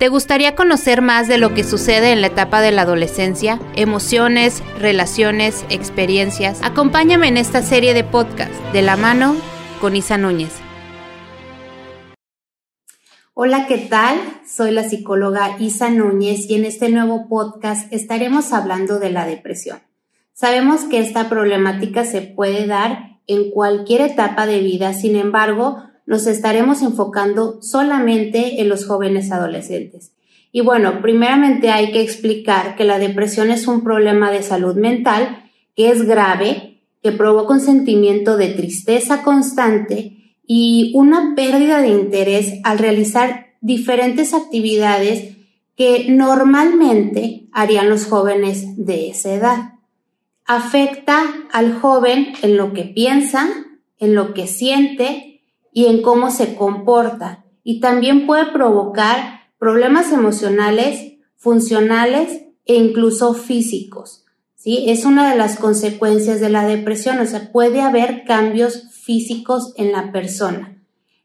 ¿Te gustaría conocer más de lo que sucede en la etapa de la adolescencia? Emociones, relaciones, experiencias. Acompáñame en esta serie de podcast de la mano con Isa Núñez. Hola, ¿qué tal? Soy la psicóloga Isa Núñez y en este nuevo podcast estaremos hablando de la depresión. Sabemos que esta problemática se puede dar en cualquier etapa de vida, sin embargo, nos estaremos enfocando solamente en los jóvenes adolescentes. Y bueno, primeramente hay que explicar que la depresión es un problema de salud mental que es grave, que provoca un sentimiento de tristeza constante y una pérdida de interés al realizar diferentes actividades que normalmente harían los jóvenes de esa edad. Afecta al joven en lo que piensa, en lo que siente y en cómo se comporta y también puede provocar problemas emocionales, funcionales e incluso físicos. ¿sí? Es una de las consecuencias de la depresión, o sea, puede haber cambios físicos en la persona.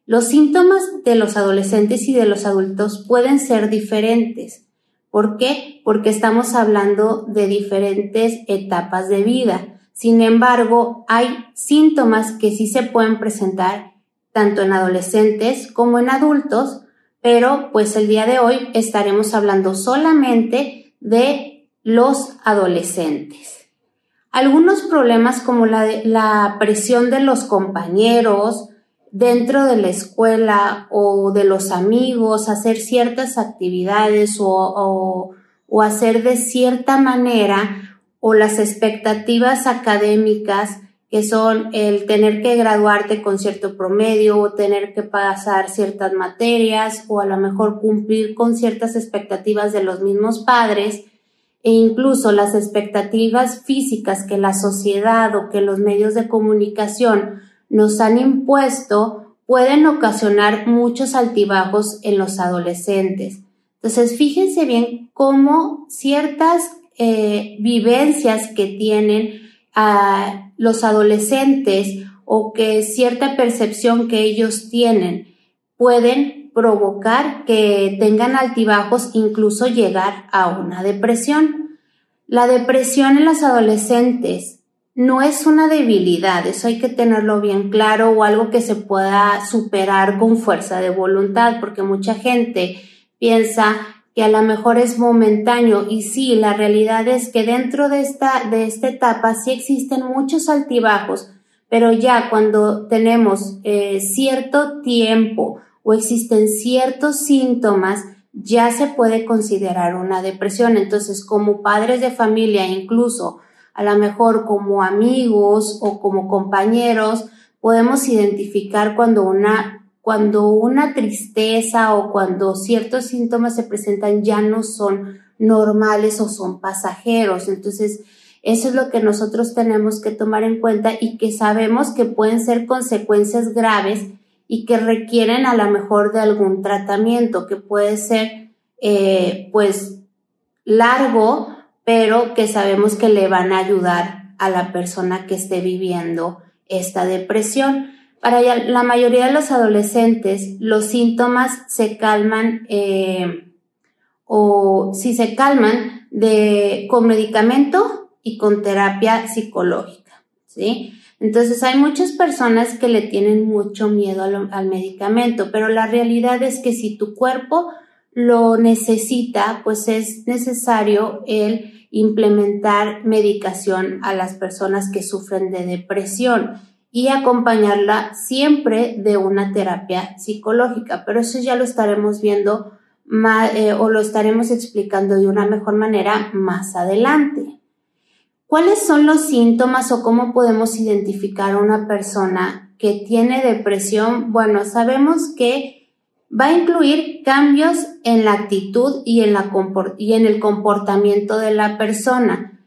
Los síntomas de los adolescentes y de los adultos pueden ser diferentes. ¿Por qué? Porque estamos hablando de diferentes etapas de vida. Sin embargo, hay síntomas que sí se pueden presentar tanto en adolescentes como en adultos, pero pues el día de hoy estaremos hablando solamente de los adolescentes. Algunos problemas como la, la presión de los compañeros dentro de la escuela o de los amigos, hacer ciertas actividades o, o hacer de cierta manera o las expectativas académicas que son el tener que graduarte con cierto promedio o tener que pasar ciertas materias o a lo mejor cumplir con ciertas expectativas de los mismos padres e incluso las expectativas físicas que la sociedad o que los medios de comunicación nos han impuesto pueden ocasionar muchos altibajos en los adolescentes. Entonces, fíjense bien cómo ciertas eh, vivencias que tienen a los adolescentes o que cierta percepción que ellos tienen pueden provocar que tengan altibajos, incluso llegar a una depresión. La depresión en los adolescentes no es una debilidad, eso hay que tenerlo bien claro o algo que se pueda superar con fuerza de voluntad, porque mucha gente piensa que a lo mejor es momentáneo y sí, la realidad es que dentro de esta, de esta etapa sí existen muchos altibajos, pero ya cuando tenemos eh, cierto tiempo o existen ciertos síntomas, ya se puede considerar una depresión. Entonces, como padres de familia, incluso a lo mejor como amigos o como compañeros, podemos identificar cuando una cuando una tristeza o cuando ciertos síntomas se presentan ya no son normales o son pasajeros. Entonces, eso es lo que nosotros tenemos que tomar en cuenta y que sabemos que pueden ser consecuencias graves y que requieren a lo mejor de algún tratamiento que puede ser eh, pues largo, pero que sabemos que le van a ayudar a la persona que esté viviendo esta depresión. Para la mayoría de los adolescentes, los síntomas se calman eh, o si se calman de, con medicamento y con terapia psicológica, ¿sí? Entonces hay muchas personas que le tienen mucho miedo al, al medicamento, pero la realidad es que si tu cuerpo lo necesita, pues es necesario el implementar medicación a las personas que sufren de depresión y acompañarla siempre de una terapia psicológica. Pero eso ya lo estaremos viendo eh, o lo estaremos explicando de una mejor manera más adelante. ¿Cuáles son los síntomas o cómo podemos identificar a una persona que tiene depresión? Bueno, sabemos que va a incluir cambios en la actitud y en, la y en el comportamiento de la persona.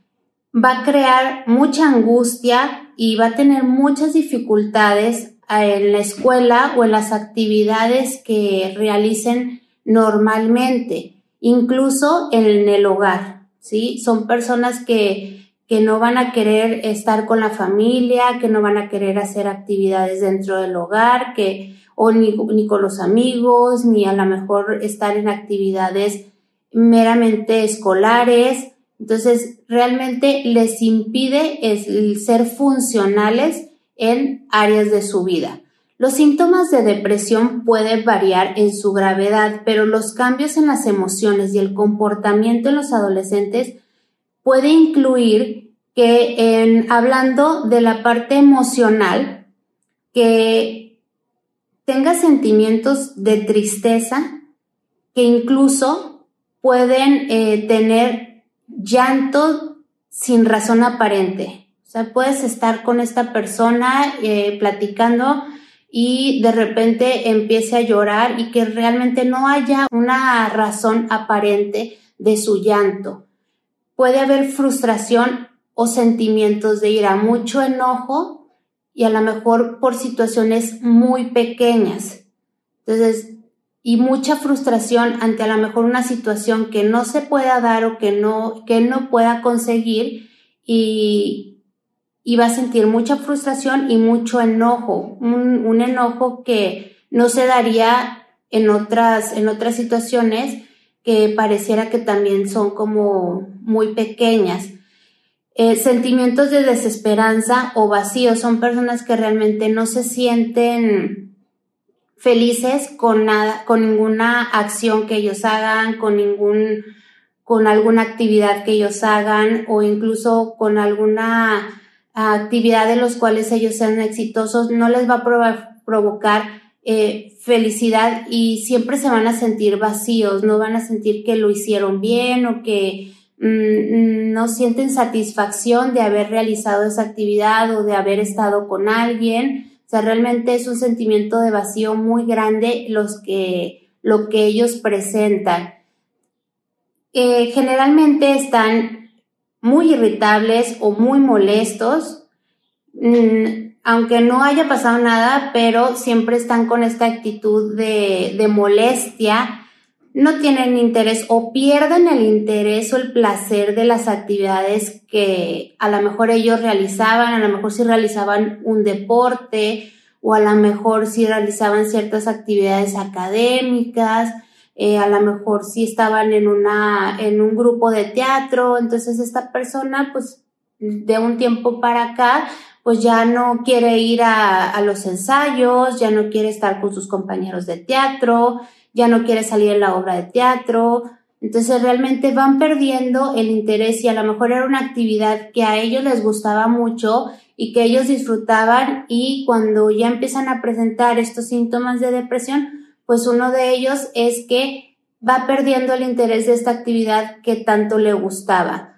Va a crear mucha angustia, y va a tener muchas dificultades eh, en la escuela o en las actividades que realicen normalmente, incluso en el hogar, ¿sí? Son personas que, que no van a querer estar con la familia, que no van a querer hacer actividades dentro del hogar, que o ni, ni con los amigos, ni a lo mejor estar en actividades meramente escolares. Entonces, realmente les impide ser funcionales en áreas de su vida. Los síntomas de depresión pueden variar en su gravedad, pero los cambios en las emociones y el comportamiento en los adolescentes puede incluir que en, hablando de la parte emocional, que tenga sentimientos de tristeza que incluso pueden eh, tener llanto sin razón aparente. O sea, puedes estar con esta persona eh, platicando y de repente empiece a llorar y que realmente no haya una razón aparente de su llanto. Puede haber frustración o sentimientos de ira, mucho enojo y a lo mejor por situaciones muy pequeñas. Entonces, y mucha frustración ante a lo mejor una situación que no se pueda dar o que no, que no pueda conseguir y, y va a sentir mucha frustración y mucho enojo, un, enojo que no se daría en otras, en otras situaciones que pareciera que también son como muy pequeñas. Eh, sentimientos de desesperanza o vacío son personas que realmente no se sienten felices con nada, con ninguna acción que ellos hagan, con ningún, con alguna actividad que ellos hagan o incluso con alguna actividad en los cuales ellos sean exitosos no les va a provocar eh, felicidad y siempre se van a sentir vacíos, no van a sentir que lo hicieron bien o que mm, no sienten satisfacción de haber realizado esa actividad o de haber estado con alguien. O sea, realmente es un sentimiento de vacío muy grande los que, lo que ellos presentan. Eh, generalmente están muy irritables o muy molestos, mm, aunque no haya pasado nada, pero siempre están con esta actitud de, de molestia, no tienen interés o pierden el interés o el placer de las actividades que a lo mejor ellos realizaban, a lo mejor si realizaban un deporte o a lo mejor si realizaban ciertas actividades académicas, eh, a lo mejor sí estaban en, una, en un grupo de teatro, entonces esta persona pues de un tiempo para acá pues ya no quiere ir a los ensayos, ya no quiere estar con sus compañeros de teatro, ya no quiere salir en la obra de teatro, entonces realmente van perdiendo el interés y a lo mejor era una actividad que a ellos les gustaba mucho y que ellos disfrutaban y cuando ya empiezan a presentar estos síntomas de depresión, pues uno de ellos es que va perdiendo el interés de esta actividad que tanto le gustaba.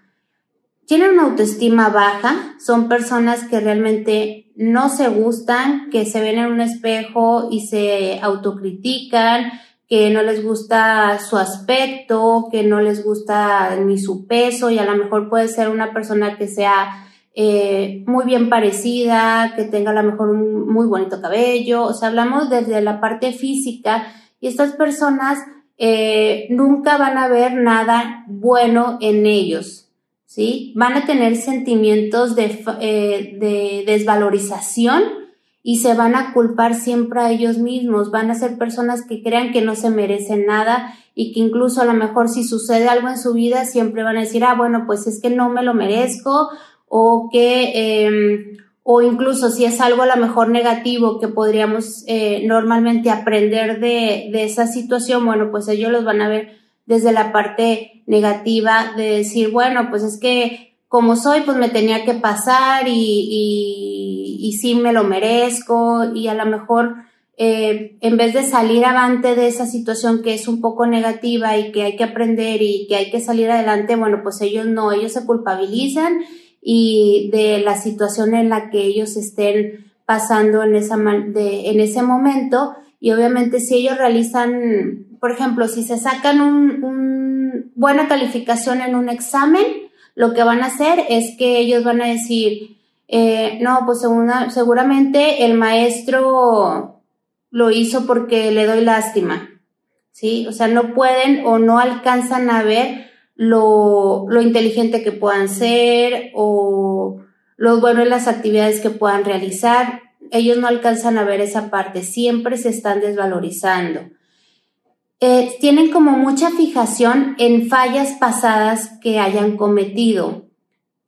Tienen una autoestima baja, son personas que realmente no se gustan, que se ven en un espejo y se autocritican, que no les gusta su aspecto, que no les gusta ni su peso y a lo mejor puede ser una persona que sea eh, muy bien parecida, que tenga a lo mejor un muy bonito cabello, o sea, hablamos desde la parte física y estas personas eh, nunca van a ver nada bueno en ellos, ¿sí? Van a tener sentimientos de, eh, de desvalorización y se van a culpar siempre a ellos mismos, van a ser personas que crean que no se merecen nada y que incluso a lo mejor si sucede algo en su vida siempre van a decir, ah, bueno, pues es que no me lo merezco o que, em, o incluso si es algo a lo mejor negativo que podríamos eh, normalmente aprender de, de esa situación, bueno, pues ellos los van a ver desde la parte negativa de decir, bueno, pues es que como soy, pues me tenía que pasar y, y, y sí me lo merezco y a lo mejor eh, en vez de salir avante de esa situación que es un poco negativa y que hay que aprender y que hay que salir adelante, bueno, pues ellos no, ellos se culpabilizan y de la situación en la que ellos estén pasando en, esa, de, en ese momento. Y obviamente si ellos realizan, por ejemplo, si se sacan un, un buena calificación en un examen, lo que van a hacer es que ellos van a decir, eh, no, pues seguramente el maestro lo hizo porque le doy lástima, ¿sí? O sea, no pueden o no alcanzan a ver lo, lo inteligente que puedan ser o lo bueno en las actividades que puedan realizar. Ellos no alcanzan a ver esa parte, siempre se están desvalorizando. Eh, tienen como mucha fijación en fallas pasadas que hayan cometido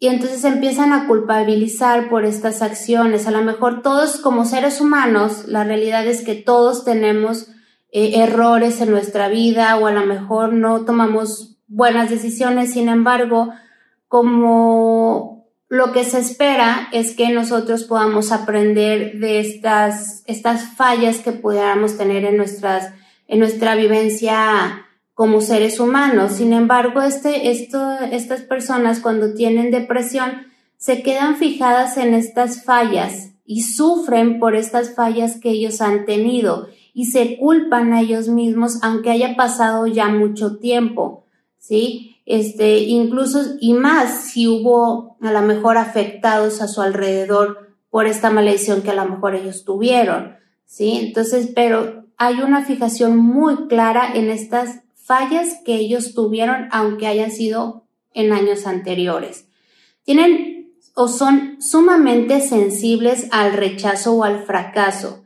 y entonces empiezan a culpabilizar por estas acciones. A lo mejor todos como seres humanos, la realidad es que todos tenemos eh, errores en nuestra vida o a lo mejor no tomamos buenas decisiones, sin embargo, como lo que se espera es que nosotros podamos aprender de estas, estas fallas que pudiéramos tener en nuestras, en nuestra vivencia como seres humanos. Sin embargo, este, esto, estas personas cuando tienen depresión se quedan fijadas en estas fallas y sufren por estas fallas que ellos han tenido y se culpan a ellos mismos aunque haya pasado ya mucho tiempo, ¿sí? Este, incluso y más si hubo a lo mejor afectados a su alrededor por esta maldición que a lo mejor ellos tuvieron, ¿sí? Entonces, pero hay una fijación muy clara en estas fallas que ellos tuvieron, aunque hayan sido en años anteriores. Tienen o son sumamente sensibles al rechazo o al fracaso.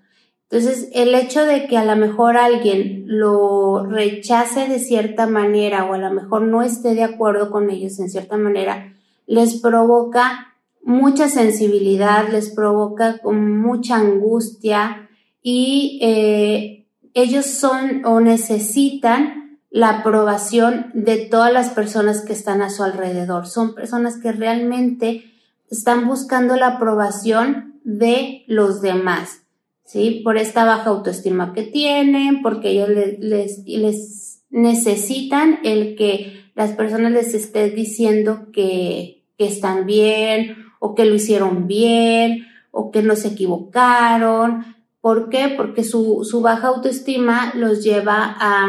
Entonces, el hecho de que a lo mejor alguien lo rechace de cierta manera o a lo mejor no esté de acuerdo con ellos en cierta manera, les provoca mucha sensibilidad, les provoca mucha angustia y eh, ellos son o necesitan la aprobación de todas las personas que están a su alrededor. Son personas que realmente están buscando la aprobación de los demás, ¿sí? Por esta baja autoestima que tienen, porque ellos les, les, necesitan el que las personas les estén diciendo que, que están bien o que lo hicieron bien o que no se equivocaron. ¿Por qué? Porque su, su baja autoestima los lleva a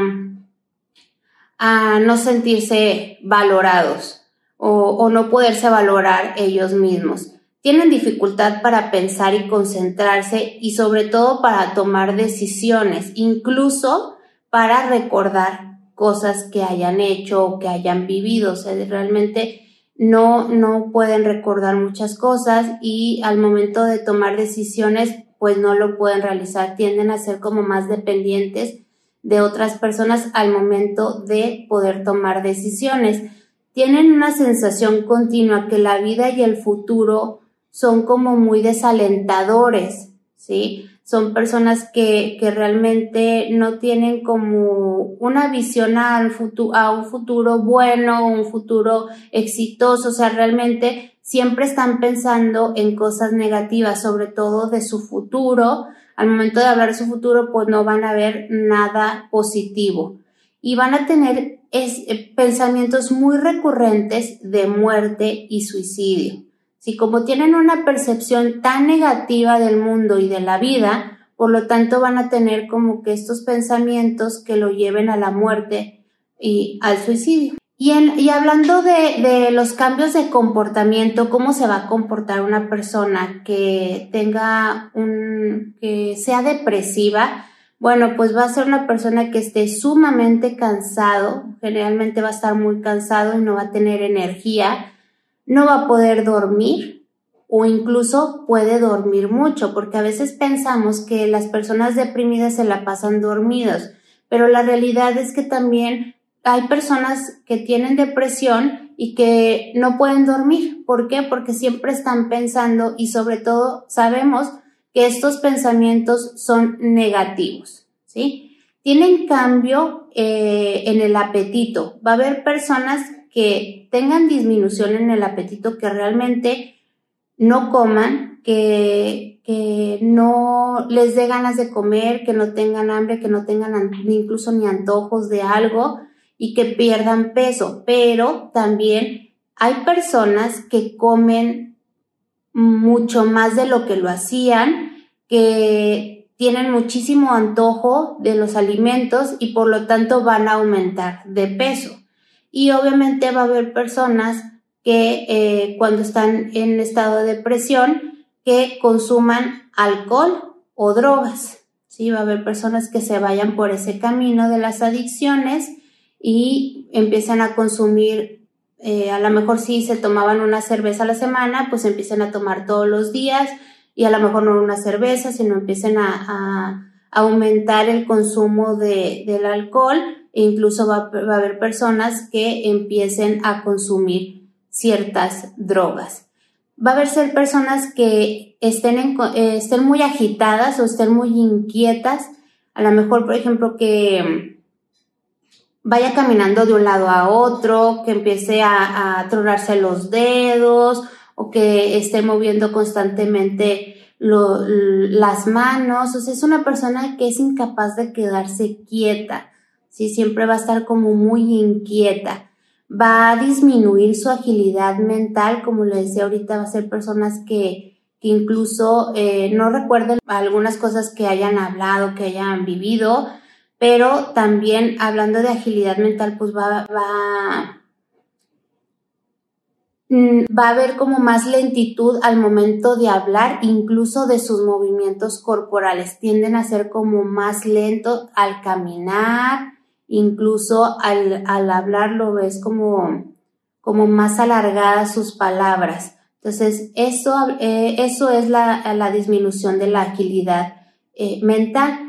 a no sentirse valorados o, no poderse valorar ellos mismos. Tienen dificultad para pensar y concentrarse y sobre todo para tomar decisiones, incluso para recordar cosas que hayan hecho o que hayan vivido. O sea, realmente no, no pueden recordar muchas cosas y al momento de tomar decisiones, pues no lo pueden realizar. Tienden a ser como más dependientes de otras personas al momento de poder tomar decisiones. Tienen una sensación continua que la vida y el futuro son como muy desalentadores, ¿sí? Son personas que, que realmente no tienen como una visión a un futuro bueno, un futuro exitoso, o sea, realmente siempre están pensando en cosas negativas, sobre todo de su futuro, al momento de hablar de su futuro, pues no van a ver nada positivo y van a tener eh, pensamientos muy recurrentes de muerte y suicidio. Si como tienen una percepción tan negativa del mundo y de la vida, por lo tanto van a tener como que estos pensamientos que lo lleven a la muerte y al suicidio. Y, y hablando de, de, los cambios de comportamiento, cómo se va a comportar una persona que tenga un, que sea depresiva, bueno, pues va a ser una persona que esté sumamente cansado, generalmente va a estar muy cansado y no va a tener energía, no va a poder dormir o incluso puede dormir mucho, porque a veces pensamos que las personas deprimidas se la pasan dormidos, pero la realidad es que también hay personas que tienen depresión y que no pueden dormir. ¿Por qué? Porque siempre están pensando y sobre todo sabemos que estos pensamientos son negativos, ¿sí? Tienen cambio eh, en el apetito. Va a haber personas que tengan disminución en el apetito, que realmente no coman, que, que no les dé ganas de comer, que no tengan hambre, que no tengan incluso ni antojos de algo y que pierdan peso, pero también hay personas que comen mucho más de lo que lo hacían, que tienen muchísimo antojo de los alimentos y por lo tanto van a aumentar de peso. Y obviamente va a haber personas que eh, cuando están en estado de depresión que consuman alcohol o drogas. Sí, va a haber personas que se vayan por ese camino de las adicciones y empiezan a consumir, eh, a lo mejor si se tomaban una cerveza a la semana, pues empiezan a tomar todos los días y a lo mejor no una cerveza, sino empiecen a, aumentar el consumo de, del alcohol e incluso va, va, a haber personas que empiecen a consumir ciertas drogas. Va a haber ser personas que estén, eh, estén muy agitadas o estén muy inquietas, a lo mejor, por ejemplo, que vaya caminando de un lado a otro, que empiece a, a tronarse los dedos o que esté moviendo constantemente las manos, o sea, es una persona que es incapaz de quedarse quieta, ¿sí? siempre va a estar como muy inquieta, va a disminuir su agilidad mental, como le decía ahorita, va a ser personas que, que incluso eh, no recuerden algunas cosas que hayan hablado, que hayan vivido, pero también hablando de agilidad mental, pues va, va, Mm, va a haber como más lentitud al momento de hablar, incluso de sus movimientos corporales. Tienden a ser como más lento al caminar, incluso al, al hablar lo ves como, como más alargadas sus palabras. Entonces, eso, eh, eso es la, la, disminución de la agilidad eh, mental.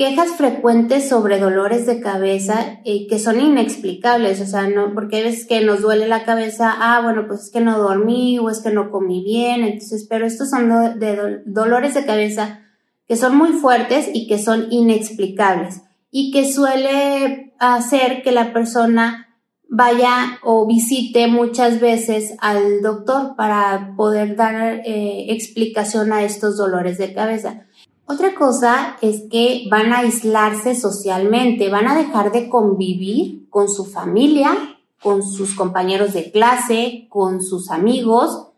Quejas frecuentes sobre dolores de cabeza eh, que son inexplicables, o sea, no, porque hay veces que nos duele la cabeza, ah, bueno, pues es que no dormí o es que no comí bien, entonces, pero estos son de dolores de cabeza que son muy fuertes y que son inexplicables y que suele hacer que la persona vaya o visite muchas veces al doctor para poder dar eh, explicación a estos dolores de cabeza. Otra cosa es que van a aislarse socialmente, van a dejar de convivir con su familia, con sus compañeros de clase, con sus amigos,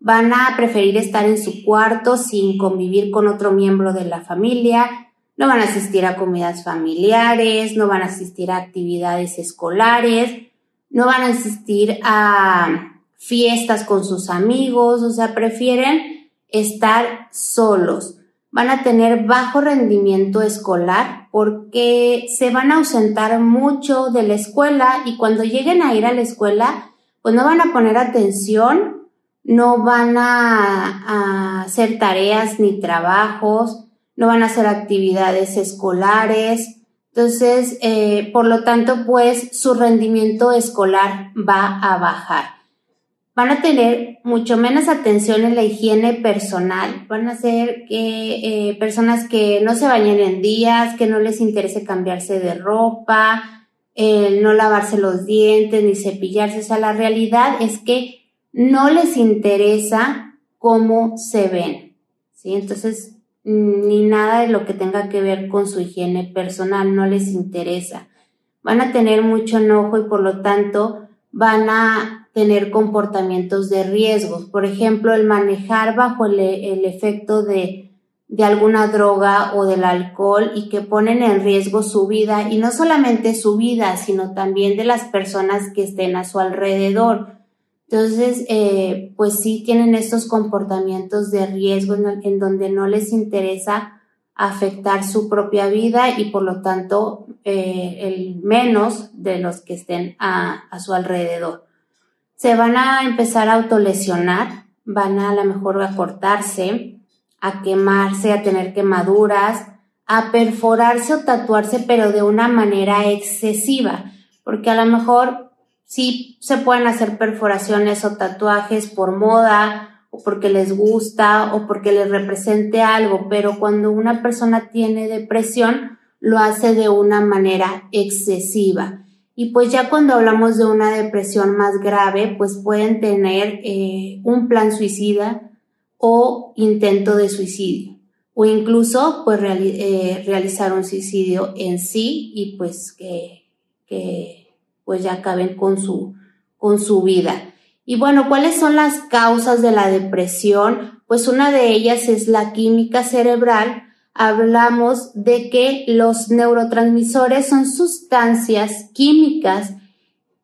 van a preferir estar en su cuarto sin convivir con otro miembro de la familia, no van a asistir a comidas familiares, no van a asistir a actividades escolares, no van a asistir a fiestas con sus amigos, o sea, prefieren estar solos van a tener bajo rendimiento escolar porque se van a ausentar mucho de la escuela y cuando lleguen a ir a la escuela, pues no van a poner atención, no van a, hacer tareas ni trabajos, no van a hacer actividades escolares. Entonces, eh, por lo tanto, pues su rendimiento escolar va a bajar van a tener mucho menos atención en la higiene personal, van a ser que, eh, personas que no se bañen en días, que no les interese cambiarse de ropa, no lavarse los dientes ni cepillarse. O sea, la realidad es que no les interesa cómo se ven. ¿sí? Entonces, ni nada de lo que tenga que ver con su higiene personal no les interesa. Van a tener mucho enojo y por lo tanto van a tener comportamientos de riesgo. Por ejemplo, el manejar bajo el, efecto de, de alguna droga o del alcohol y que ponen en riesgo su vida y no solamente su vida, sino también de las personas que estén a su alrededor. Entonces, eh, pues sí tienen estos comportamientos de riesgo en, donde no les interesa afectar su propia vida y por lo tanto eh, el menos de los que estén a, a su alrededor. Se van a empezar a autolesionar, van a a lo mejor a cortarse, a quemarse, a tener quemaduras, a perforarse o tatuarse, pero de una manera excesiva, porque a lo mejor sí se pueden hacer perforaciones o tatuajes por moda o porque les gusta o porque les represente algo, pero cuando una persona tiene depresión lo hace de una manera excesiva. Y pues ya cuando hablamos de una depresión más grave, pues pueden tener eh, un plan suicida o intento de suicidio o incluso pues eh, realizar un suicidio en sí y pues que, que pues ya acaben con su, con su vida. Y bueno, ¿cuáles son las causas de la depresión? Pues una de ellas es la química cerebral hablamos de que los neurotransmisores son sustancias químicas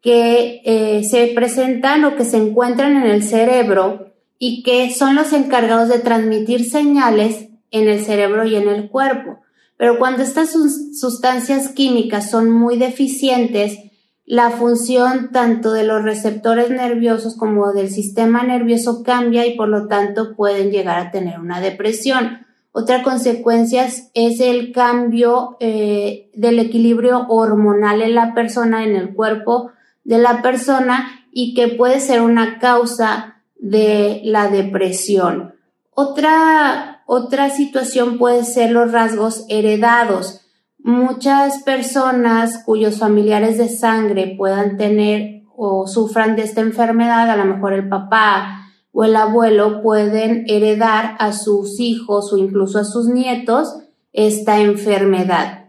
que eh, se presentan o que se encuentran en el cerebro y que son los encargados de transmitir señales en el cerebro y en el cuerpo. Pero cuando estas sustancias químicas son muy deficientes, la función tanto de los receptores nerviosos como del sistema nervioso cambia y por lo tanto pueden llegar a tener una depresión. Otra consecuencia es el cambio eh, del equilibrio hormonal en la persona, en el cuerpo de la persona y que puede ser una causa de la depresión. Otra, otra situación puede ser los rasgos heredados. Muchas personas cuyos familiares de sangre puedan tener o sufran de esta enfermedad, a lo mejor el papá o el abuelo pueden heredar a sus hijos o incluso a sus nietos esta enfermedad.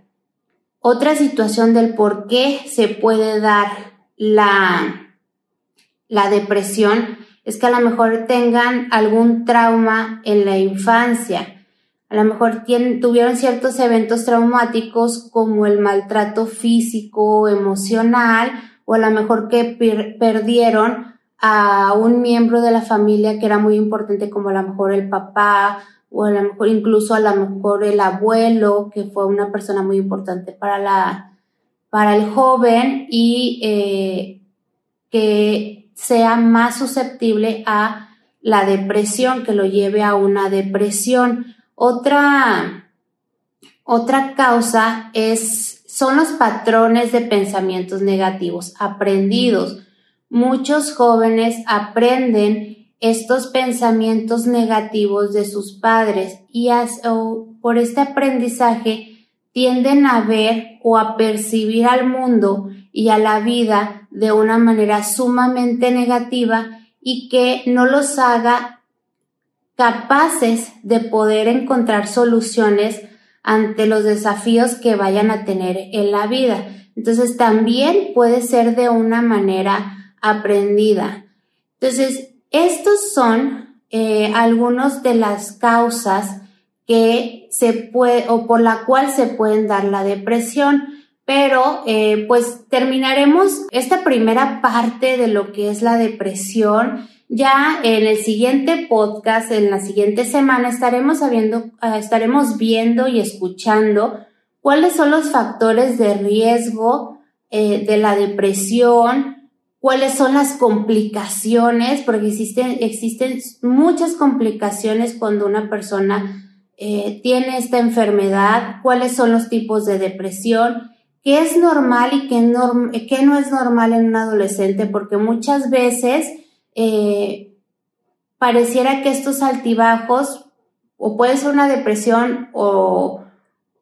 Otra situación del por qué se puede dar la, la depresión es que a lo mejor tengan algún trauma en la infancia. A lo mejor tuvieron ciertos eventos traumáticos como el maltrato físico, emocional, o a lo mejor que perdieron a un miembro de la familia que era muy importante, como a lo mejor el papá, o a lo mejor incluso a lo mejor el abuelo, que fue una persona muy importante para la, para el joven y eh, que sea más susceptible a la depresión, que lo lleve a una depresión. Otra, otra causa es, son los patrones de pensamientos negativos aprendidos. Muchos jóvenes aprenden estos pensamientos negativos de sus padres y por este aprendizaje tienden a ver o a percibir al mundo y a la vida de una manera sumamente negativa y que no los haga capaces de poder encontrar soluciones ante los desafíos que vayan a tener en la vida. Entonces también puede ser de una manera aprendida. Entonces, estos son eh, algunos de las causas que se puede o por la cual se pueden dar la depresión pero eh, pues terminaremos esta primera parte de lo que es la depresión. Ya en el siguiente podcast, en la siguiente semana, estaremos, sabiendo, ah, estaremos viendo y escuchando cuáles son los factores de riesgo eh, de la depresión, cuáles son las complicaciones, porque existen, existen muchas complicaciones cuando una persona eh, tiene esta enfermedad, cuáles son los tipos de depresión qué es normal y qué, no es normal en un adolescente, porque muchas veces eh, pareciera que estos altibajos o puede ser una depresión o,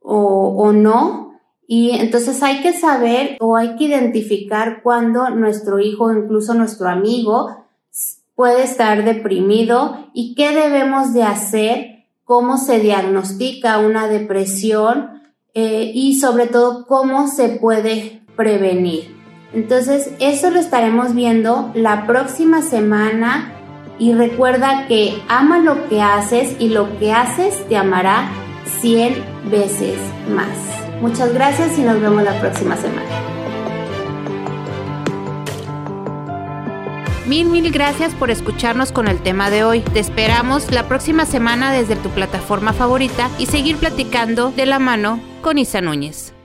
o, no, y entonces hay que saber o hay que identificar cuando nuestro hijo, incluso nuestro amigo, puede estar deprimido y qué debemos de hacer, cómo se diagnostica una depresión, eh, y sobre todo cómo se puede prevenir. Entonces, eso lo estaremos viendo la próxima semana y recuerda que ama lo que haces y lo que haces te amará 100 veces más. Muchas gracias y nos vemos la próxima semana. Mil, mil gracias por escucharnos con el tema de hoy. Te esperamos la próxima semana desde tu plataforma favorita y seguir platicando de la mano con Isa Núñez.